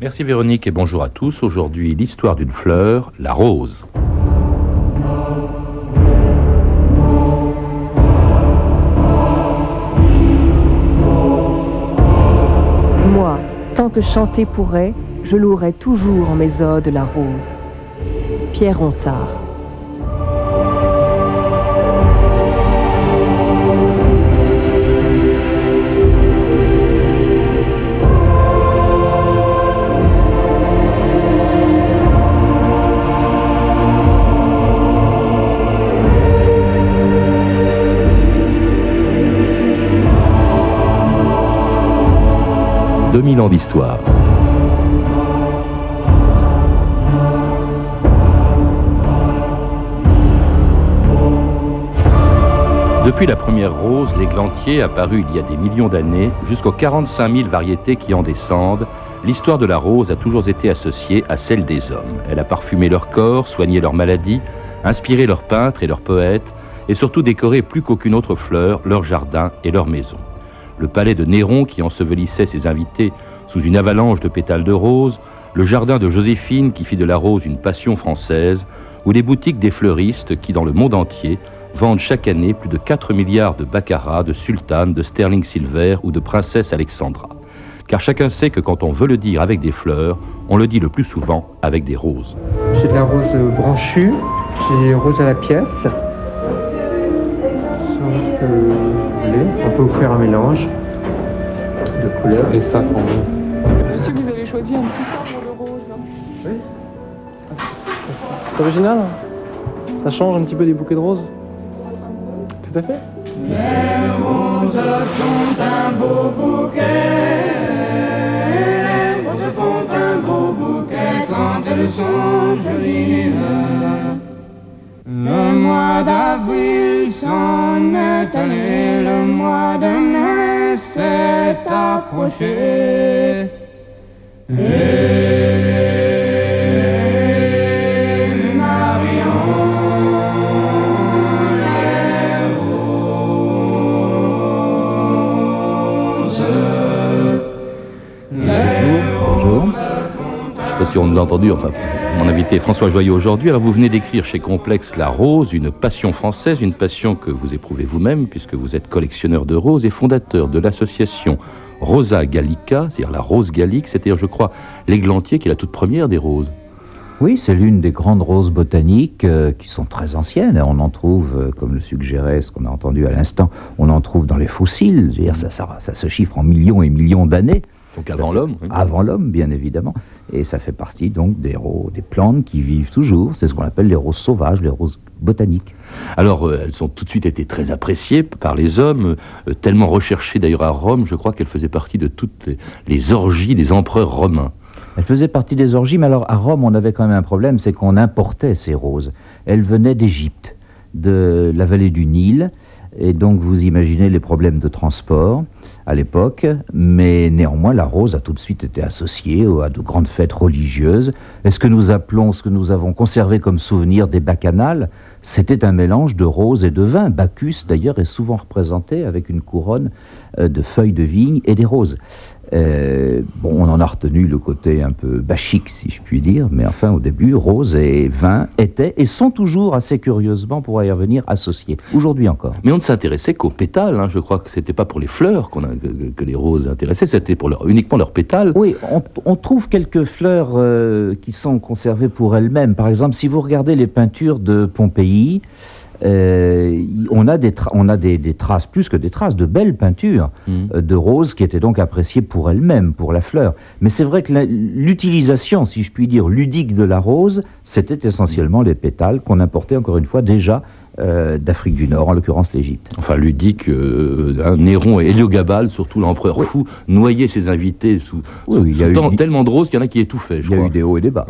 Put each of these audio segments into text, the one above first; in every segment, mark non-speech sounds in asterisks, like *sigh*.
Merci Véronique et bonjour à tous. Aujourd'hui, l'histoire d'une fleur, la rose. Moi, tant que chanter pourrait, je louerai toujours en mes odes la rose. Pierre Ronsard. « 2000 ans d'histoire. Depuis la première rose, l'églantier, apparu il y a des millions d'années, jusqu'aux 45 000 variétés qui en descendent, l'histoire de la rose a toujours été associée à celle des hommes. Elle a parfumé leur corps, soigné leurs maladies, inspiré leurs peintres et leurs poètes, et surtout décoré plus qu'aucune autre fleur leur jardin et leur maison. Le palais de Néron qui ensevelissait ses invités sous une avalanche de pétales de rose, le jardin de Joséphine qui fit de la rose une passion française, ou les boutiques des fleuristes qui, dans le monde entier, vendent chaque année plus de 4 milliards de baccarat, de sultanes, de sterling silver ou de princesse Alexandra. Car chacun sait que quand on veut le dire avec des fleurs, on le dit le plus souvent avec des roses. J'ai de la rose branchue, j'ai rose à la pièce. Peut vous faire un mélange de couleurs. Et ça combien Monsieur, vous avez choisi un petit arbre de rose. C'est original hein Ça change un petit peu des bouquets de roses Tout à fait. Le mois d'avril s'en est allé, le mois de mai s'est approché. Et Marion, Bonjour. Je ne si on nous a entendu, enfin, mon invité François Joyeux aujourd'hui. Alors, vous venez d'écrire chez Complexe La Rose, une passion française, une passion que vous éprouvez vous-même, puisque vous êtes collectionneur de roses et fondateur de l'association Rosa Gallica, c'est-à-dire la rose gallique, c'est-à-dire, je crois, l'églantier qui est la toute première des roses. Oui, c'est l'une des grandes roses botaniques euh, qui sont très anciennes. On en trouve, euh, comme le suggérait ce qu'on a entendu à l'instant, on en trouve dans les fossiles. Ça, ça se chiffre en millions et millions d'années. Donc avant l'homme. oui. Avant l'homme, bien évidemment. Et ça fait partie donc des, ro- des plantes qui vivent toujours. C'est ce qu'on appelle les roses sauvages, les roses botaniques. Alors, euh, elles ont tout de suite été très appréciées par les hommes, euh, tellement recherchées d'ailleurs à Rome, je crois qu'elles faisaient partie de toutes les, les orgies des empereurs romains. Elles faisaient partie des orgies, mais alors à Rome, on avait quand même un problème, c'est qu'on importait ces roses. Elles venaient d'Égypte, de la vallée du Nil, et donc vous imaginez les problèmes de transport à l'époque, mais néanmoins la rose a tout de suite été associée à de grandes fêtes religieuses. Et ce que nous appelons, ce que nous avons conservé comme souvenir des bacchanales, c'était un mélange de rose et de vin. Bacchus d'ailleurs est souvent représenté avec une couronne euh, de feuilles de vigne et des roses. Euh, bon, on en a retenu le côté un peu bachique, si je puis dire, mais enfin, au début, rose et vin étaient et sont toujours assez curieusement, pour y revenir, associés. Aujourd'hui encore. Mais on ne s'intéressait qu'aux pétales. hein. Je crois que c'était pas pour les fleurs qu'on a- que, que les roses intéressaient, c'était pour leur- uniquement leurs pétales. Oui, on, on trouve quelques fleurs euh, qui sont conservées pour elles-mêmes. Par exemple, si vous regardez les peintures de Pompéi, euh, on a, des, on a des, des traces, plus que des traces, de belles peintures Mhm. euh, de roses qui étaient donc appréciées pour elles-mêmes, pour la fleur. Mais c'est vrai que l'utilisation, si je puis dire, ludique de la rose, c'était essentiellement les pétales qu'on importait encore une fois déjà euh, d'Afrique du Nord, en l'occurrence l'Égypte. Enfin, ludique, euh, hein, Néron et Héliogabale, surtout l'empereur Oui. fou, noyaient ses invités sous, Oui, sous- il y a sous eu tellement de roses qu'il y en a qui étouffaient, je Il y a eu des hauts et des bas.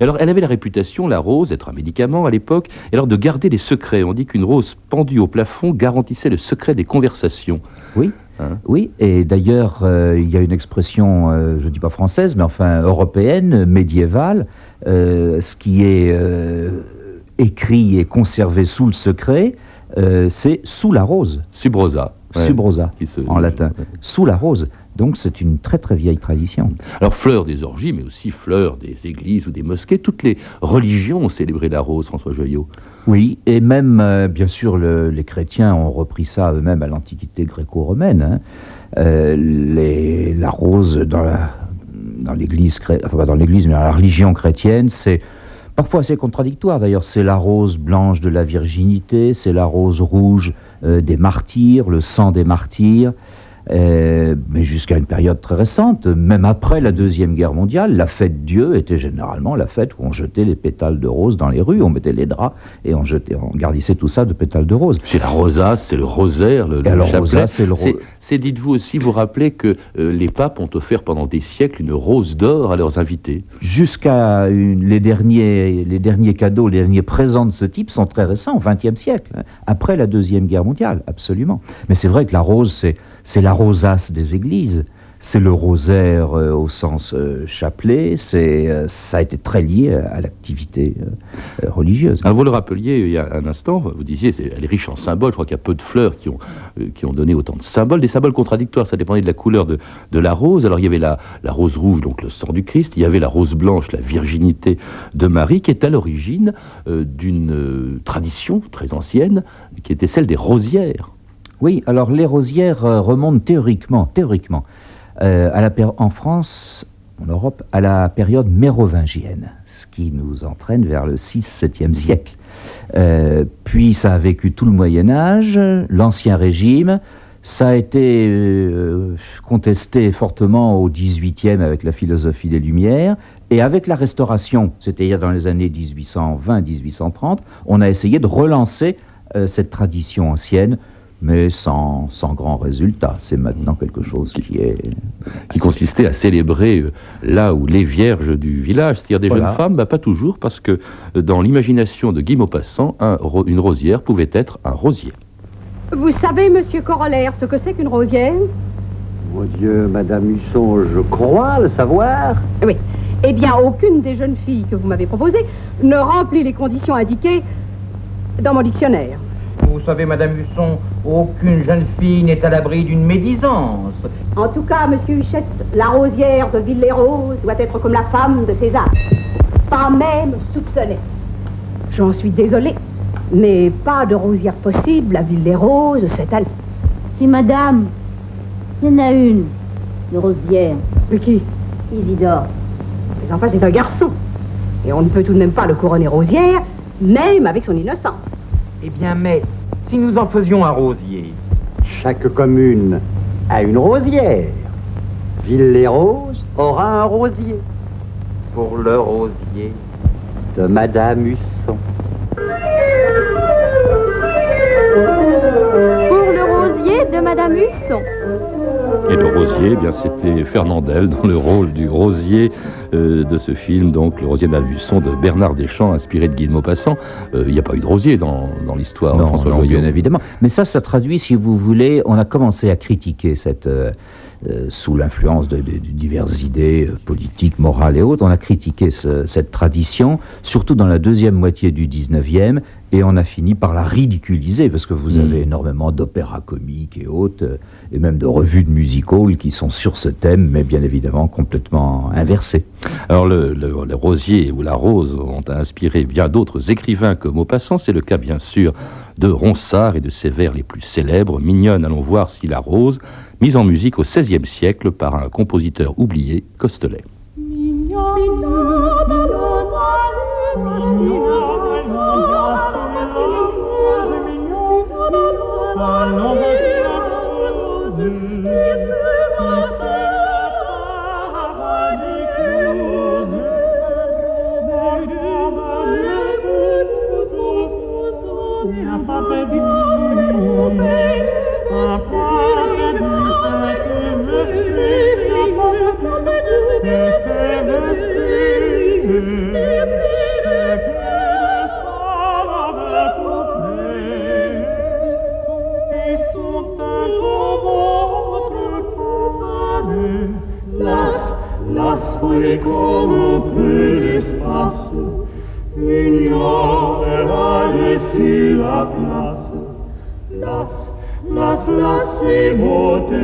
Et alors, elle avait la réputation, la rose, d'être un médicament à l'époque, et alors de garder les secrets. On dit qu'une rose pendue au plafond garantissait le secret des conversations. Oui. Hein Oui, et d'ailleurs, euh, il y a une expression, euh, je ne dis pas française, mais enfin européenne, médiévale, ce qui est écrit et conservé sous le secret, euh, c'est sous la rose, Subrosa. ouais, subrosa se- en latin, ouais. sous la rose. Donc c'est une très très vieille tradition. Alors fleurs des orgies, mais aussi fleurs des églises ou des mosquées, toutes les religions ont célébré la rose, François Joyot. Oui, et même, euh, bien sûr, le- les chrétiens ont repris ça eux-mêmes à l'Antiquité gréco-romaine. hein. Euh, les- la rose dans la- dans l'Église, enfin pas dans l'Église, mais dans la religion chrétienne, c'est parfois assez contradictoire. D'ailleurs, c'est la rose blanche de la virginité, c'est la rose rouge euh, des martyrs, le sang des martyrs. Euh, mais jusqu'à une période très récente, même après la Deuxième Guerre mondiale, la fête Dieu était généralement la fête où on jetait les pétales de rose dans les rues, on mettait les draps et on, jetait, on garnissait tout ça de pétales de rose. C'est la rosace, c'est le rosaire, le, le rosace, c'est le ro- C'est- dites-vous aussi, vous rappelez que euh, les papes ont offert pendant des siècles une rose d'or à leurs invités. Jusqu'à les, derniers, les derniers cadeaux, les derniers présents de ce type sont très récents, au XXe siècle, hein, après la Deuxième Guerre mondiale, absolument. Mais c'est vrai que la rose, c'est, c'est la rosace des églises. C'est le rosaire euh, au sens euh, chapelet, c'est, euh, ça a été très lié à, l'activité religieuse. Alors, vous le rappeliez il y a un instant, vous disiez, elle est riche en symboles. Je crois qu'il y a peu de fleurs qui ont, qui ont donné autant de symboles, des symboles contradictoires. Ça dépendait de la couleur de, la rose. Alors, il y avait la, rose rouge, donc le sang du Christ. Il y avait la rose blanche, la virginité de Marie, qui est à l'origine d'une tradition très ancienne, qui était celle des rosières. Oui, alors les rosières euh, remontent théoriquement, théoriquement euh, en France, en Europe, à la période mérovingienne, ce qui nous entraîne vers le 6-7e siècle. Euh, puis ça a vécu tout le Moyen Âge, l'Ancien Régime, ça a été contesté fortement au 18e avec la philosophie des Lumières, et avec la Restauration, c'est-à-dire dans les années 1820-1830, on a essayé de relancer cette tradition ancienne, mais sans, sans grand résultat. C'est maintenant quelque chose qui est... qui consistait à célébrer euh, là où les vierges du village, c'est-à-dire des Voilà. jeunes femmes, bah, pas toujours, parce que euh, dans l'imagination de Guy Maupassant, un une rosière pouvait être un rosier. Vous savez, monsieur Corollaire, ce que c'est qu'une rosière? Mon Dieu, Madame Husson, je crois le savoir. Oui. Eh bien, aucune des jeunes filles que vous m'avez proposées ne remplit les conditions indiquées dans mon dictionnaire. Vous savez, Madame Husson, aucune jeune fille n'est à l'abri d'une médisance. En tout cas, monsieur Huchette, la rosière de Villers-Roses doit être comme la femme de César. Pas même soupçonnée. J'en suis désolée, mais pas de rosière possible à Villers-Roses cette année. Si madame, il y en a une, de rosière, Mais qui? Isidore. Mais enfin, c'est un garçon. Et on ne peut tout de même pas le couronner rosière, même avec son innocence. Eh bien, mais si nous en faisions un rosier, Chaque commune a une rosière. Ville-les-Roses aura un rosier pour le rosier. de Madame Husson. Pour le rosier de Madame Husson. Et le rosier, eh bien c'était Fernandel dans le rôle du rosier euh, de ce film, donc le rosier de la Luçon de Bernard Deschamps, inspiré de Guy de Maupassant. Euh, Il n'y a pas eu de rosier dans, dans l'histoire, Non, François non, bien évidemment. Mais ça, ça traduit, si vous voulez, on a commencé à critiquer cette, euh, sous l'influence de, de- de diverses idées politiques, morales et autres, on a critiqué ce- cette tradition, surtout dans la deuxième moitié du 19e, et on a fini par la ridiculiser, parce que vous Mm. avez énormément d'opéras comiques et autres, et même de revues de music-hall qui sont sur ce thème, mais bien évidemment complètement inversés. Alors le, le- le rosier ou la rose ont inspiré bien d'autres écrivains que Maupassant. C'est le cas bien sûr de Ronsard et de ses vers les plus célèbres. Mignonne, allons voir si la rose, mise en musique au XVIe siècle par un compositeur oublié, Costelet. Lass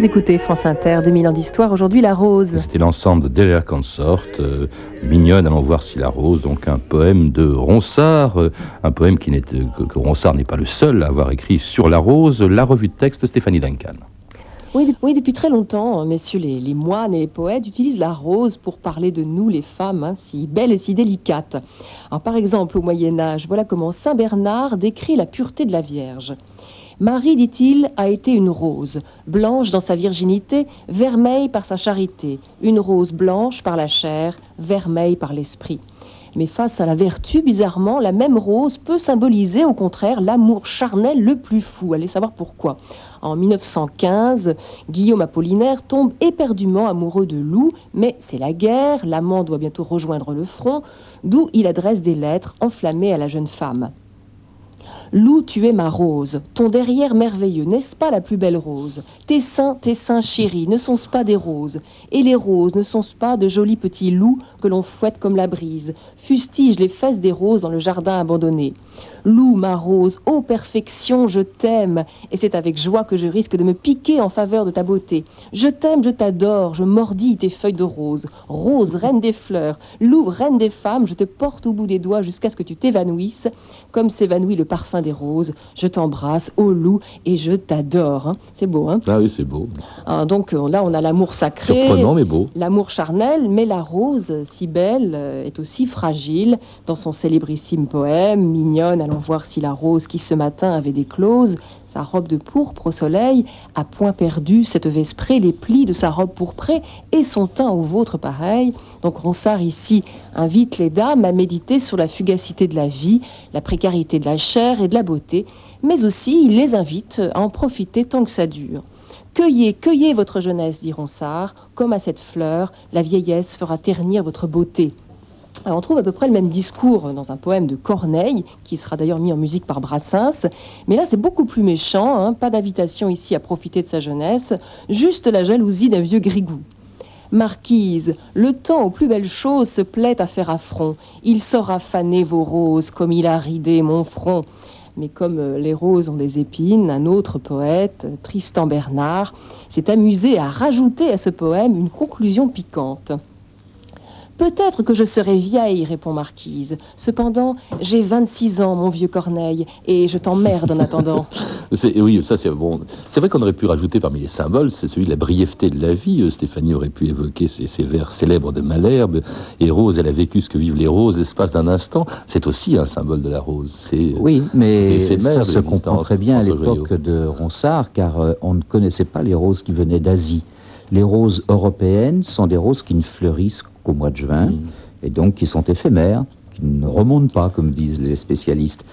Vous écoutez France Inter, 2000 ans d'histoire, aujourd'hui la rose. C'était l'ensemble de Delia Consort, euh, mignonne, allons voir si la rose, donc un poème de Ronsard, euh, un poème qui n'est, euh, que, que Ronsard n'est pas le seul à avoir écrit sur la rose, la revue de texte de Stéphanie Duncan. Oui, de- oui, depuis très longtemps, messieurs les, les moines et les poètes utilisent la rose pour parler de nous, les femmes, hein, si belles et si délicates. Alors, par exemple, au Moyen Âge, voilà comment Saint Bernard décrit la pureté de la Vierge. Marie, dit-il, a été une rose, blanche dans sa virginité, vermeille par sa charité, une rose blanche par la chair, vermeille par l'esprit. Mais face à la vertu, bizarrement, la même rose peut symboliser au contraire l'amour charnel le plus fou. Allez savoir pourquoi. En 1915, Guillaume Apollinaire tombe éperdument amoureux de Lou, mais c'est la guerre, l'amant doit bientôt rejoindre le front, d'où il adresse des lettres enflammées à la jeune femme. Lou, tu es ma rose, ton derrière merveilleux, n'est-ce pas la plus belle rose? Tes seins, tes seins chéris, ne sont-ce pas des roses? Et les roses ne sont-ce pas de jolis petits loups que l'on fouette comme la brise? Fustige les fesses des roses dans le jardin abandonné. Lou, ma rose, ô perfection, je t'aime, et c'est avec joie que je risque de me piquer en faveur de ta beauté. Je t'aime, je t'adore, je mordis tes feuilles de rose. Rose, reine des fleurs, Lou, reine des femmes, je te porte au bout des doigts jusqu'à ce que tu t'évanouisses, comme s'évanouit le parfum des roses. Je t'embrasse, ô Lou, et je t'adore. hein. C'est beau, hein Ah oui, c'est beau. Hein, Donc euh, là, on a l'amour sacré. Surprenant, mais beau. L'amour charnel, mais la rose, si belle, euh, est aussi fragile. Dans son célébrissime poème, mignonne, allons voir si la rose qui ce matin avait des clauses, sa robe de pourpre au soleil, a point perdu cette vesprée, les plis de sa robe pourprée et son teint au vôtre pareil. Donc Ronsard ici invite les dames à méditer sur la fugacité de la vie, la précarité de la chair et de la beauté, mais aussi il les invite à en profiter tant que ça dure. Cueillez, cueillez votre jeunesse, dit Ronsard, comme à cette fleur, la vieillesse fera ternir votre beauté. Alors, on trouve à peu près le même discours dans un poème de Corneille, qui sera d'ailleurs mis en musique par Brassens, mais là c'est beaucoup plus méchant, hein, pas d'invitation ici à profiter de sa jeunesse, juste la jalousie d'un vieux grigou. Marquise, le temps aux plus belles choses se plaît à faire affront. Il saura faner vos roses comme il a ridé mon front. Mais comme euh, les roses ont des épines, un autre poète, euh, Tristan Bernard, s'est amusé à rajouter à ce poème une conclusion piquante. Peut-être que je serai vieille, répond Marquise. Cependant, j'ai 26 ans, mon vieux Corneille, et je t'emmerde en attendant. *laughs* C'est- Oui, ça c'est bon. C'est vrai qu'on aurait pu rajouter parmi les symboles, c'est celui de la brièveté de la vie. Euh, Stéphanie aurait pu évoquer ces, ces vers célèbres de Malherbe. Et Rose, elle a vécu ce que vivent les roses l'espace d'un instant. C'est aussi un symbole de la rose. C'est Oui, mais ça de se comprend très bien à l'époque de Ronsard, car euh, on ne connaissait pas les roses qui venaient d'Asie. Les roses européennes sont des roses qui ne fleurissent qu'au mois de juin, Mm. et donc qui sont éphémères, ne remontent pas, comme disent les spécialistes.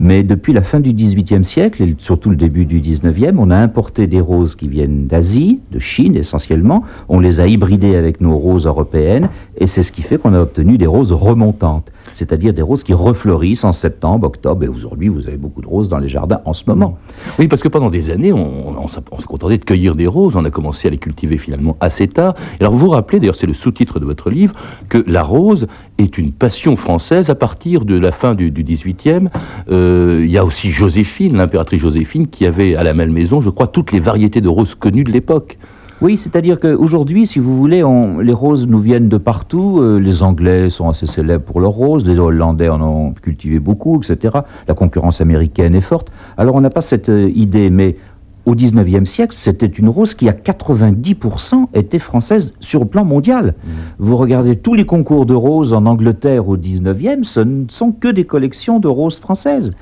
Mais depuis la fin du XVIIIe siècle, et surtout le début du XIXe, on a importé des roses qui viennent d'Asie, de Chine essentiellement, on les a hybridées avec nos roses européennes, et c'est ce qui fait qu'on a obtenu des roses remontantes, c'est-à-dire des roses qui refleurissent en septembre, octobre, et aujourd'hui vous avez beaucoup de roses dans les jardins en ce moment. Oui, parce que pendant des années, on, on on s'est contenté de cueillir des roses. On a commencé à les cultiver finalement assez tard. Et alors, vous vous rappelez, d'ailleurs, c'est le sous-titre de votre livre, que la rose est une passion française à partir de la fin du, 18e. Euh, il y a aussi Joséphine, l'impératrice Joséphine, qui avait à la Malmaison, je crois, toutes les variétés de roses connues de l'époque. Oui, c'est-à-dire qu'aujourd'hui, si vous voulez, on- les roses nous viennent de partout. Euh, les Anglais sont assez célèbres pour leurs roses, les Hollandais en ont cultivé beaucoup, etc. La concurrence américaine est forte. Alors on n'a pas cette euh, idée, mais au 19e siècle, c'était une rose qui, à 90%, était française sur le plan mondial. Vous regardez tous les concours de roses en Angleterre au 19e, ce ne sont que des collections de roses françaises.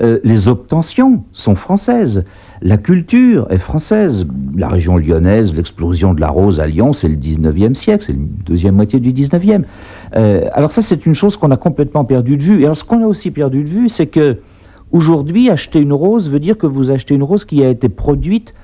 Euh, les obtentions sont françaises. La culture est française. La région lyonnaise, l'explosion de la rose à Lyon, c'est le 19e siècle, c'est la deuxième moitié du 19e. Euh, alors ça, c'est une chose qu'on a complètement perdu de vue. Et alors ce qu'on a aussi perdu de vue, c'est que Aujourd'hui, acheter une rose veut dire que vous achetez une rose qui a été produite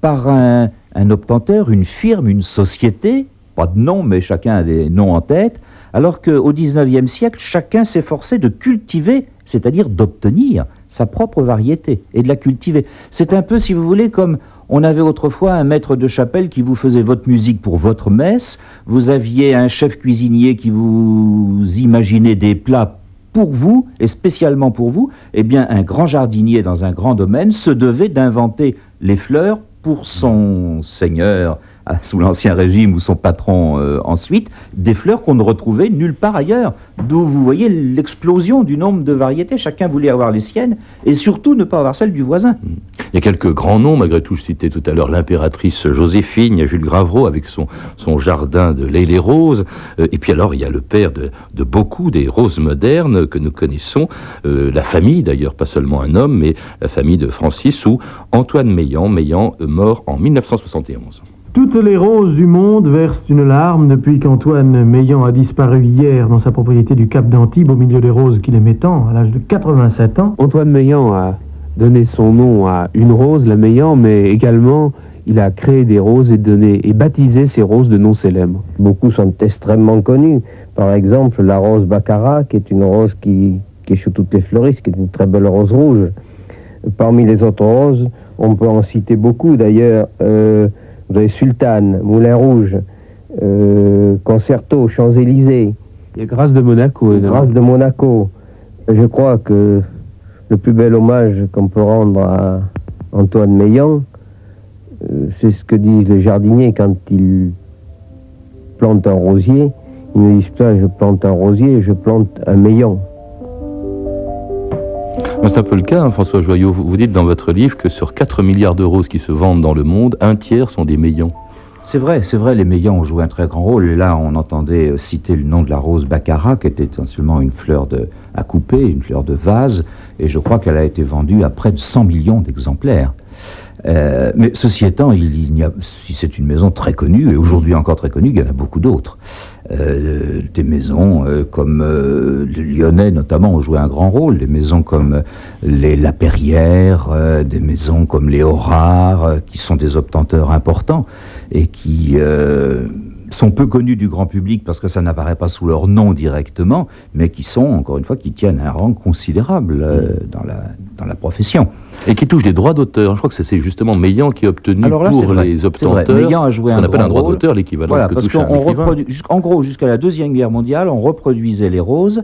par un, obtenteur, une firme, une société, pas de nom, mais chacun a des noms en tête, alors qu'au XIXe siècle, chacun s'efforçait de cultiver, c'est-à-dire d'obtenir sa propre variété et de la cultiver. C'est un peu, si vous voulez, comme on avait autrefois un maître de chapelle qui vous faisait votre musique pour votre messe, vous aviez un chef cuisinier qui vous imaginait des plats pour vous, et spécialement pour vous, eh bien, un grand jardinier dans un grand domaine se devait d'inventer les fleurs pour son seigneur sous l'Ancien Régime ou son patron euh, ensuite, des fleurs qu'on ne retrouvait nulle part ailleurs. D'où vous voyez l'explosion du nombre de variétés. Chacun voulait avoir les siennes et surtout ne pas avoir celles du voisin. Il y a quelques grands noms, malgré tout, je citais tout à l'heure l'impératrice Joséphine, il y a Jules Gravreau avec son, son jardin de lait les roses, euh, et puis alors il y a le père de, de beaucoup des roses modernes que nous connaissons, euh, la famille d'ailleurs, pas seulement un homme, mais la famille de Francis ou Antoine Meillan, Meillan mort en 1971. Toutes les roses du monde versent une larme depuis qu'Antoine Meillan a disparu hier dans sa propriété du Cap d'Antibes au milieu des roses qu'il aimait tant, à l'âge de 87 ans. Antoine Meillan a donné son nom à une rose, la Meillan, mais également il a créé des roses et, donné, et baptisé ces roses de noms célèbres. Beaucoup sont extrêmement connus. Par exemple, la rose Baccarat, qui est une rose qui, qui est chez toutes les fleuristes, qui est une très belle rose rouge. Parmi les autres roses, on peut en citer beaucoup. D'ailleurs, euh, vous avez Sultane, Moulin Rouge, euh, Concerto, Champs-Élysées. Il y a Grâce de Monaco. Grâce de Monaco. Je crois que le plus bel hommage qu'on peut rendre à Antoine Meillan, euh, c'est ce que disent les jardiniers quand ils plantent un rosier. Ils ne disent pas je plante un rosier, je plante un Meillan. C'est un peu le cas, hein, François Joyot. Vous, dites dans votre livre que sur 4 milliards de roses qui se vendent dans le monde, un tiers sont des Meillons. C'est vrai, c'est vrai, les Meillons ont joué un très grand rôle. Et là, on entendait euh, citer le nom de la rose baccarat, qui était essentiellement une fleur de, à couper, une fleur de vase. Et je crois qu'elle a été vendue à près de 100 millions d'exemplaires. Euh, mais ceci étant, si c'est une maison très connue, et aujourd'hui encore très connue, il y en a beaucoup d'autres. Euh, des maisons euh, comme euh, le Lyonnais notamment ont joué un grand rôle, des maisons comme euh, les La Perrière, euh, des maisons comme les Horard, euh, qui sont des obtenteurs importants et qui sont peu connus du grand public parce que ça n'apparaît pas sous leur nom directement, mais qui sont, encore une fois, qui tiennent un rang considérable euh, dans, la, dans la profession. Et qui touchent des droits d'auteur. Je crois que c'est- justement Meillan qui a obtenu Alors là, c'est pour vrai, les obtenteurs vrai. Meillan a joué ce qu'on appelle un droit d'auteur, l'équivalent Voilà, de ce que parce touche reprodu- jus- en gros, jusqu'à la Deuxième Guerre mondiale, on reproduisait les roses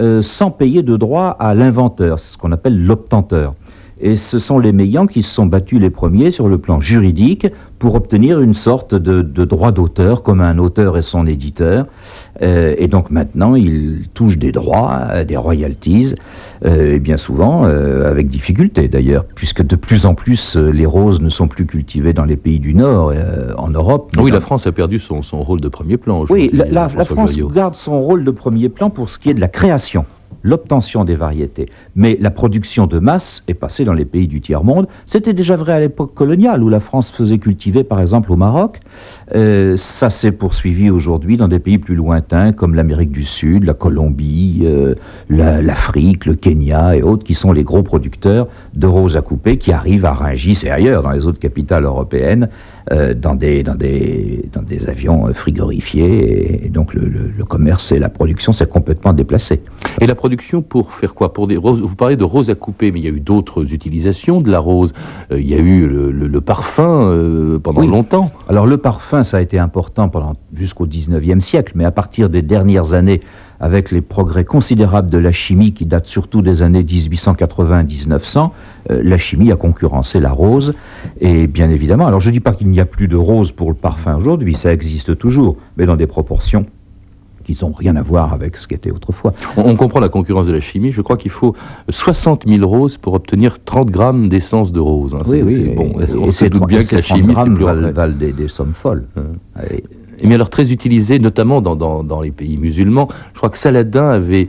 euh, sans payer de droit à l'inventeur, c'est ce qu'on appelle l'obtenteur. Et ce sont les Meillants qui se sont battus les premiers sur le plan juridique pour obtenir une sorte de, de droit d'auteur, comme un auteur et son éditeur. Euh, et donc maintenant, ils touchent des droits, euh, des royalties, euh, et bien souvent euh, avec difficulté d'ailleurs, puisque de plus en plus les roses ne sont plus cultivées dans les pays du Nord, en Europe. Oui, la France a perdu son, son rôle de premier plan. oui, la, la- la François France Joyot. garde son rôle de premier plan pour ce qui est de la création, l'obtention des variétés. Mais la production de masse est passée dans les pays du tiers-monde. C'était déjà vrai à l'époque coloniale, où la France faisait cultiver, par exemple, au Maroc. Euh, ça s'est poursuivi aujourd'hui dans des pays plus lointains, comme l'Amérique du Sud, la Colombie, euh, la- l'Afrique, le Kenya et autres, qui sont les gros producteurs de roses à couper, qui arrivent à Rungis et ailleurs, dans les autres capitales européennes, euh, dans, des, dans, des, dans des avions euh, frigorifiés. Et, et donc le, le- le commerce et la production s'est complètement déplacé. Et la production pour faire quoi? Pour des roses? Vous parlez de roses à couper, mais il y a eu d'autres utilisations de la rose. Euh, il y a eu le, le- le parfum euh, pendant Oui. longtemps. Alors le parfum, ça a été important pendant jusqu'au 19e siècle, mais à partir des dernières années, avec les progrès considérables de la chimie qui datent surtout des années 1880-1900, euh, la chimie a concurrencé la rose. Et bien évidemment, alors je ne dis pas qu'il n'y a plus de rose pour le parfum aujourd'hui, ça existe toujours, mais dans des proportions qui n'ont rien à voir avec ce qu'était autrefois. On, on comprend la concurrence de la chimie. Je crois qu'il faut 60 000 roses pour obtenir 30 grammes d'essence de rose. hein. Oui, oui, et- bon. et On se ces doute bien et que la ces 30 chimie, c'est plus valent, valent des, des sommes folles. Et- Mais alors très utilisé, notamment dans, dans- les pays musulmans. Je crois que Saladin avait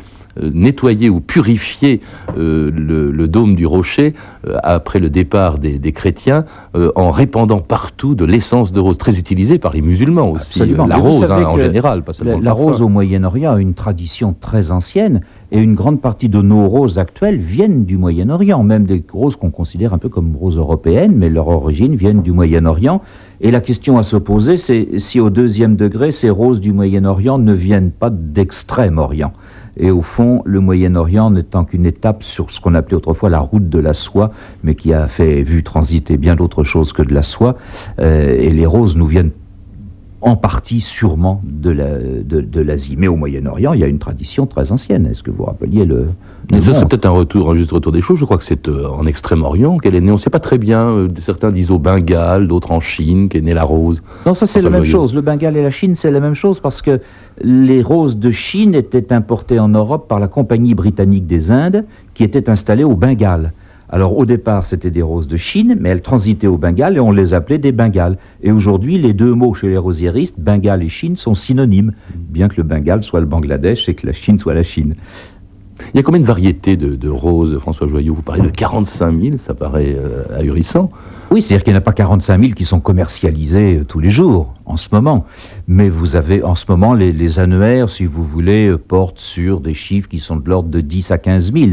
nettoyer ou purifier euh, le, le dôme du rocher euh, après le départ des, des chrétiens euh, en répandant partout de l'essence de rose, très utilisée par les musulmans aussi. Absolument. euh, La Mais rose hein, en général, pas seulement La, la rose au Moyen-Orient a une tradition très ancienne et une grande partie de nos roses actuelles viennent du Moyen-Orient, même des roses qu'on considère un peu comme roses européennes, mais leur origine viennent du Moyen-Orient. Et la question à se poser, c'est si au deuxième degré, ces roses du Moyen-Orient ne viennent pas d'Extrême-Orient. Et au fond, le Moyen-Orient n'étant qu'une étape sur ce qu'on appelait autrefois la route de la soie, mais qui a fait vu transiter bien d'autres choses que de la soie. Euh, et les roses nous viennent en partie sûrement de la- de- de l'Asie. Mais au Moyen-Orient, il y a une tradition très ancienne. Est-ce que vous rappeliez le... Mais ce serait peut-être un retour, un juste retour des choses. Je crois que c'est euh, en Extrême-Orient qu'elle est née. On ne sait pas très bien. euh, certains disent au Bengale, d'autres en Chine, qu'est née la rose. Non, ça c'est la même chose. Le Bengale et la Chine, c'est la même chose parce que les roses de Chine étaient importées en Europe par la Compagnie britannique des Indes qui était installée au Bengale. Alors au départ, c'était des roses de Chine, mais elles transitaient au Bengale et on les appelait des Bengales. Et aujourd'hui, les deux mots chez les rosiéristes, Bengale et Chine, sont synonymes, bien que le Bengale soit le Bangladesh et que la Chine soit la Chine. Il y a combien de variétés de, de roses, François Joyeux? Vous parlez de 45 000, ça paraît euh, ahurissant. Oui, c'est-à-dire qu'il n'y en a pas 45 000 qui sont commercialisés euh, tous les jours, en ce moment. Mais vous avez, en ce moment, les, les annuaires, si vous voulez, euh, portent sur des chiffres qui sont de l'ordre de 10 à 15 000.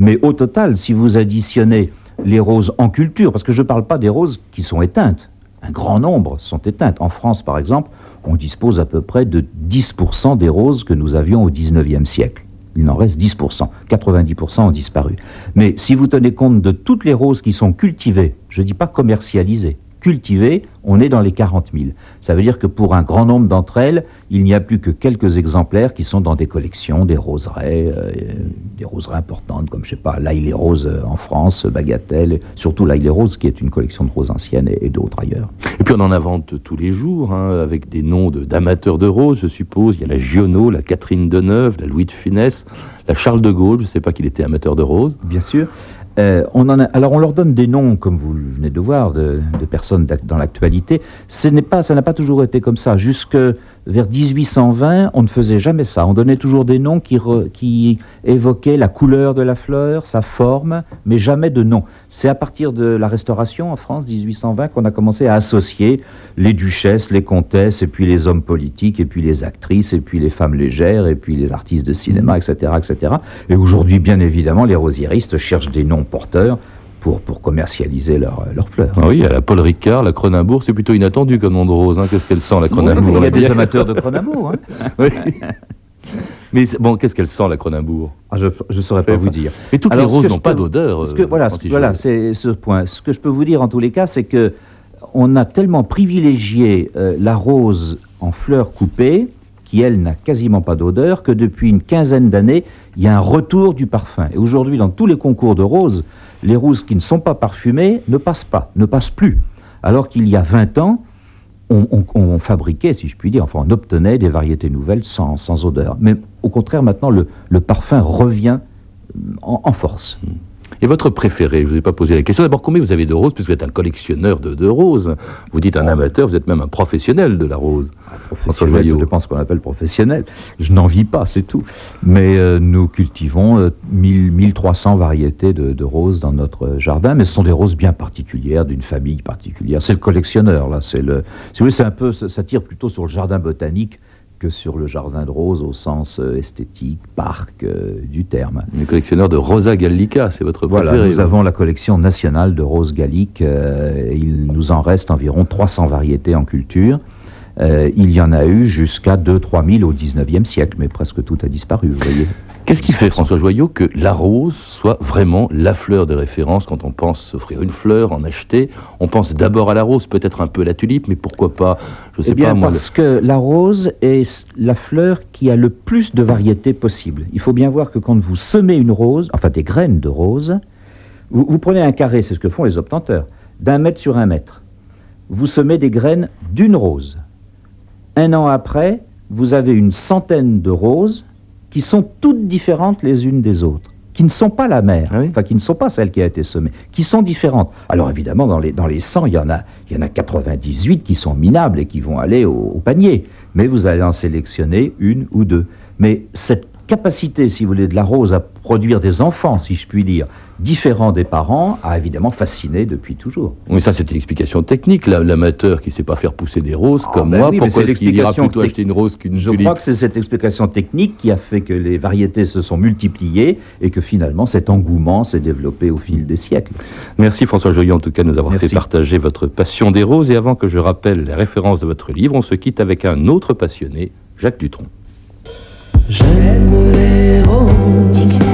Mais au total, si vous additionnez les roses en culture, parce que je ne parle pas des roses qui sont éteintes, un grand nombre sont éteintes. En France, par exemple, on dispose à peu près de 10% des roses que nous avions au 19e siècle. Il en reste 10%. 90% ont disparu. Mais si vous tenez compte de toutes les roses qui sont cultivées, je ne dis pas commercialisées, cultivées, on est dans les 40 000. Ça veut dire que pour un grand nombre d'entre elles, il n'y a plus que quelques exemplaires qui sont dans des collections, des roseraies, euh, des roseraies importantes, comme je sais pas, l'ail les roses euh, en France, Bagatelle, et surtout l'ail les roses qui est une collection de roses anciennes et, et d'autres ailleurs. Et puis on en invente tous les jours, hein, avec des noms de- d'amateurs de, roses, je suppose. Il y a la Giono, la Catherine Deneuve, la Louis de Funès, la Charles de Gaulle. Je ne sais pas qu'il était amateur de roses. Bien sûr. Euh, on alors on leur donne des noms, comme vous venez de voir, de, de personnes dans l'actualité. Ce n'est pas, ça n'a pas toujours été comme ça. Jusque vers 1820, on ne faisait jamais ça. On donnait toujours des noms qui, évoquaient la couleur de la fleur, sa forme, mais jamais de nom. C'est à partir de la Restauration en France, 1820, qu'on a commencé à associer les duchesses, les comtesses, et puis les hommes politiques, et puis les actrices, et puis les femmes légères, et puis les artistes de cinéma, etc., etc. Et aujourd'hui, bien évidemment, les rosiéristes cherchent des noms porteurs pour, pour commercialiser leurs leurs fleurs. Ah oui, il y a la Paul Ricard, la Cronenbourg. C'est plutôt inattendu comme nom de rose. hein. Qu'est-ce qu'elle sent, la Cronenbourg il y a des amateurs de *laughs* Cronenbourg. hein. Oui. Mais bon, qu'est-ce qu'elle sent, la Cronenbourg? Ah, je ne saurais pas vous dire. Mais toutes Alors, les roses n'ont pas d'odeur. ce que- euh, voilà, ce- c'est ce point. Ce que je peux vous dire en tous les cas, c'est que on a tellement privilégié euh, la rose en fleurs coupées, qui elle n'a quasiment pas d'odeur, que depuis une quinzaine d'années, il y a un retour du parfum. Et aujourd'hui, dans tous les concours de roses, les roses qui ne sont pas parfumées ne passent pas, ne passent plus. Alors qu'il y a 20 ans, on, fabriquait, si je puis dire, enfin on obtenait des variétés nouvelles sans, odeur. Mais au contraire, maintenant, le, parfum revient euh, en, en force. Et votre préféré Je ne vous ai pas posé la question. D'abord, combien vous avez de roses Puisque vous êtes un collectionneur de, de roses. Vous dites un amateur, vous êtes même un professionnel de la rose. Professionnel, ça dépend ce qu'on appelle professionnel. Je n'en vis pas, c'est tout. Mais euh, nous cultivons euh, 1000, 1300 variétés de, de roses dans notre jardin, mais ce sont des roses bien particulières, d'une famille particulière. C'est le collectionneur, là. C'est le, si vous voulez, c'est un peu, ça, ça tire plutôt sur le jardin botanique que sur le jardin de roses au sens euh, esthétique, parc euh, du terme. Le collectionneur de Rosa Gallica, c'est votre Voilà, préféré. nous là. avons la collection nationale de roses galliques. euh, il nous en reste environ 300 variétés en culture. Euh, il y en a eu jusqu'à 2-3 000 au 19e siècle, mais presque tout a disparu, vous voyez. Qu'est-ce qui fait, François Joyot, que la rose soit vraiment la fleur de référence quand on pense s'offrir une fleur, en acheter? On pense d'abord à la rose, peut-être un peu à la tulipe, mais pourquoi pas? Je sais Eh bien, pas, moi. parce que la rose est la fleur qui a le plus de variétés possibles. Il faut bien voir que quand vous semez une rose, enfin des graines de rose, vous, vous prenez un carré, c'est ce que font les obtenteurs, d'un mètre sur un mètre. Vous semez des graines d'une rose. Un an après, vous avez une centaine de roses qui sont toutes différentes les unes des autres, qui ne sont pas la mère, enfin qui ne sont pas celles qui a été semée, qui sont différentes. Alors évidemment, dans les, dans les 100, il y, en a, il y en a 98 qui sont minables et qui vont aller au, au panier, mais vous allez en sélectionner une ou deux. Mais cette capacité, si vous voulez, de la rose à produire des enfants, si je puis dire, différents des parents, a évidemment fasciné depuis toujours. Oui, ça c'est une explication technique. La- L'amateur qui ne sait pas faire pousser des roses, comme ben moi, oui, mais pourquoi est-ce qu'il ira plutôt acheter une rose qu'une Je tulipe crois que c'est cette explication technique qui a fait que les variétés se sont multipliées et que finalement cet engouement s'est développé au fil des siècles. Merci François Joyon en tout cas de nous avoir Merci. fait partager votre passion des roses. Et avant que je rappelle les références de votre livre, on se quitte avec un autre passionné, Jacques Dutronc. J'aime les roses.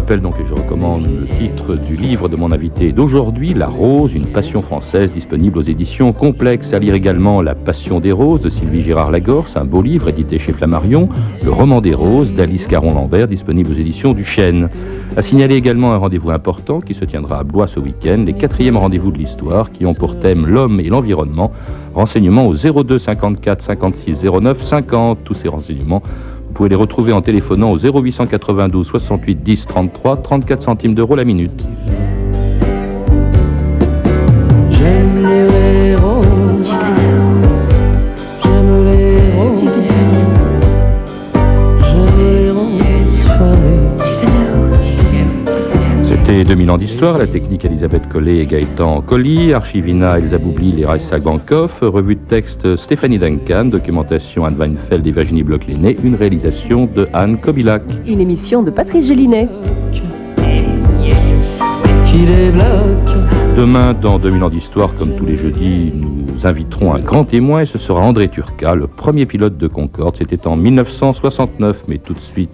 Rappelle donc et je recommande le titre du livre de mon invité d'aujourd'hui, La Rose, une passion française, disponible aux éditions complexes. À lire également La Passion des Roses de Sylvie Girard-Lagorce, un beau livre édité chez Flammarion. Le Roman des Roses d'Alice Caron-Lambert, disponible aux éditions du Chêne. À signaler également un rendez-vous important qui se tiendra à Blois ce week-end, les quatrièmes rendez-vous de l'histoire qui ont pour thème l'homme et l'environnement. Renseignements au 02 54 56 09 50. Tous ces renseignements vous pouvez les retrouver en téléphonant au 0892 68 10 33, 34 centimes d'euros la minute. 2000 ans d'histoire, la technique Elisabeth Collet et Gaëtan Colli, Archivina Elsa Boubli Bankov, revue de texte Stéphanie Duncan, documentation Anne Weinfeld et Virginie Bloch-Léné, une réalisation de Anne Kobilac. Une émission de Patrice Gélinet. Qui les bloque. Demain, dans 2000 ans d'histoire, comme tous les jeudis, nous inviterons un grand témoin et ce sera André Turca, le premier pilote de Concorde. C'était en 1969, mais tout de suite,